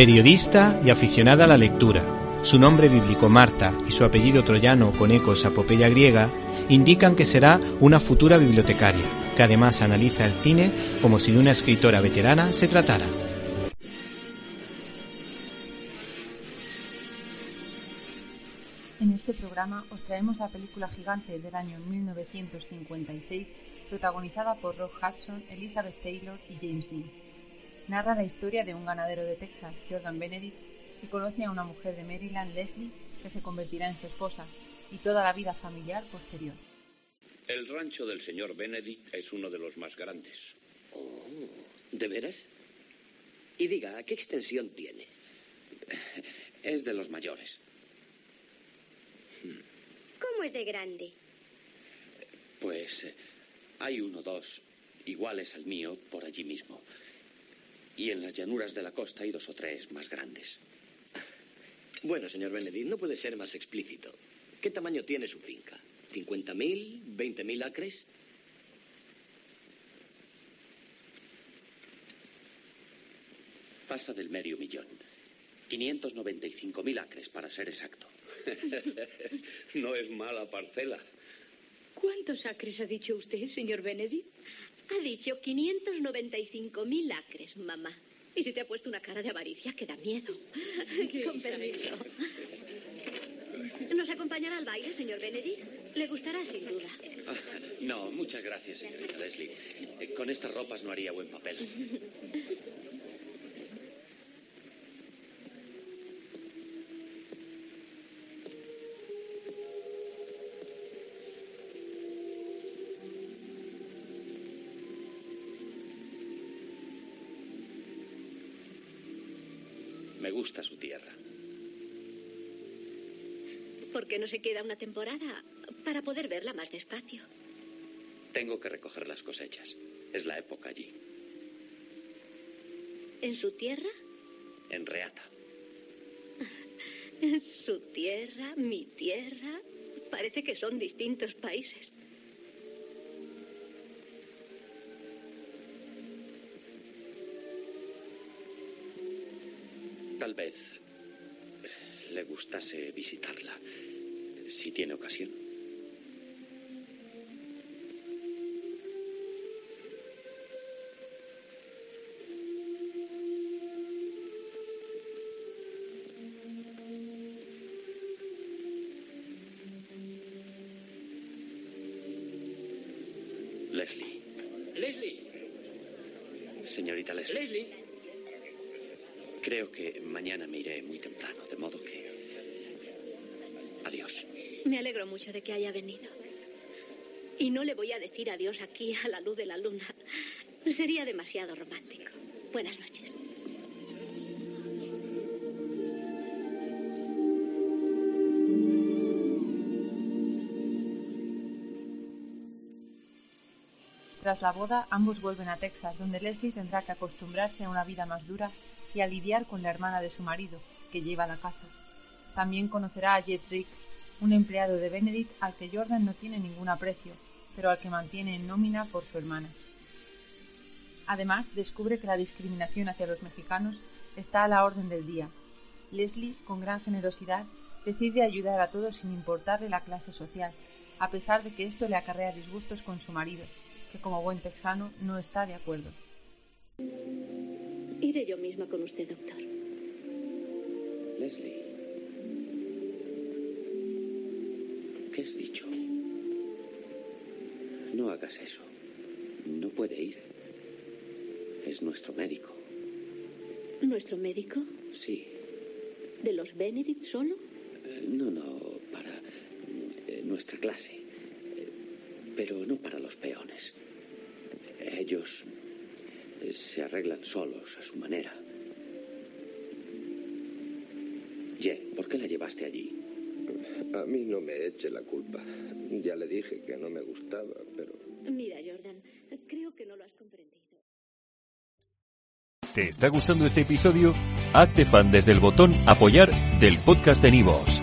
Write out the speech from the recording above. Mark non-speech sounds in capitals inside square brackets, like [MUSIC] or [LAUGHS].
Periodista y aficionada a la lectura, su nombre bíblico Marta y su apellido troyano con ecos a popeya griega indican que será una futura bibliotecaria, que además analiza el cine como si de una escritora veterana se tratara. En este programa os traemos la película gigante del año 1956, protagonizada por Rock Hudson, Elizabeth Taylor y James Dean. Narra la historia de un ganadero de Texas, Jordan Benedict, que conoce a una mujer de Maryland, Leslie, que se convertirá en su esposa, y toda la vida familiar posterior. El rancho del señor Benedict es uno de los más grandes. Oh, ¿de veras? Y diga, ¿qué extensión tiene? Es de los mayores. ¿Cómo es de grande? Pues eh, hay uno o dos iguales al mío por allí mismo. Y en las llanuras de la costa hay dos o tres más grandes. Bueno, señor Benedict, no puede ser más explícito. ¿Qué tamaño tiene su finca? ¿50.000? ¿20.000 acres? Pasa del medio millón. 595.000 acres, para ser exacto. [LAUGHS] no es mala parcela. ¿Cuántos acres ha dicho usted, señor Benedict? Ha dicho 595.000 acres, mamá. Y si te ha puesto una cara de avaricia que da miedo. [LAUGHS] Con permiso. ¿Nos acompañará al baile, señor Benedict? Le gustará sin duda. Ah, no, muchas gracias, señorita Leslie. Eh, Con estas ropas no haría buen papel. [LAUGHS] Me gusta su tierra. ¿Por qué no se queda una temporada para poder verla más despacio? Tengo que recoger las cosechas. Es la época allí. ¿En su tierra? En Reata. [LAUGHS] Su tierra, mi tierra. Parece que son distintos países. Tal vez le gustase visitarla, si tiene ocasión. Leslie. Leslie, Señorita Leslie. Leslie. Creo que mañana me iré muy temprano, de modo que... Adiós. Me alegro mucho de que haya venido. Y no le voy a decir adiós aquí a la luz de la luna. Sería demasiado romántico. Buenas noches. Tras la boda, ambos vuelven a Texas, donde Leslie tendrá que acostumbrarse a una vida más dura y a lidiar con la hermana de su marido, que lleva la casa. También conocerá a Jet Rick, un empleado de Benedict al que Jordan no tiene ningún aprecio, pero al que mantiene en nómina por su hermana. Además, descubre que la discriminación hacia los mexicanos está a la orden del día. Leslie, con gran generosidad, decide ayudar a todos sin importarle la clase social, a pesar de que esto le acarrea disgustos con su marido, que como buen texano no está de acuerdo. Iré yo misma con usted, doctor. Leslie. ¿Qué has dicho? No hagas eso. No puede ir. Es nuestro médico. ¿Nuestro médico? Sí. ¿De los Benedict solo? Eh, No, no, para eh, nuestra clase. Eh, Pero no para los peones. Ellos se arreglan solos a su manera. Ye, ¿por qué la llevaste allí? A mí no me eche la culpa. Ya le dije que no me gustaba, pero... Mira, Jordan, creo que no lo has comprendido. ¿Te está gustando este episodio? Hazte fan desde el botón Apoyar del podcast de Nivos.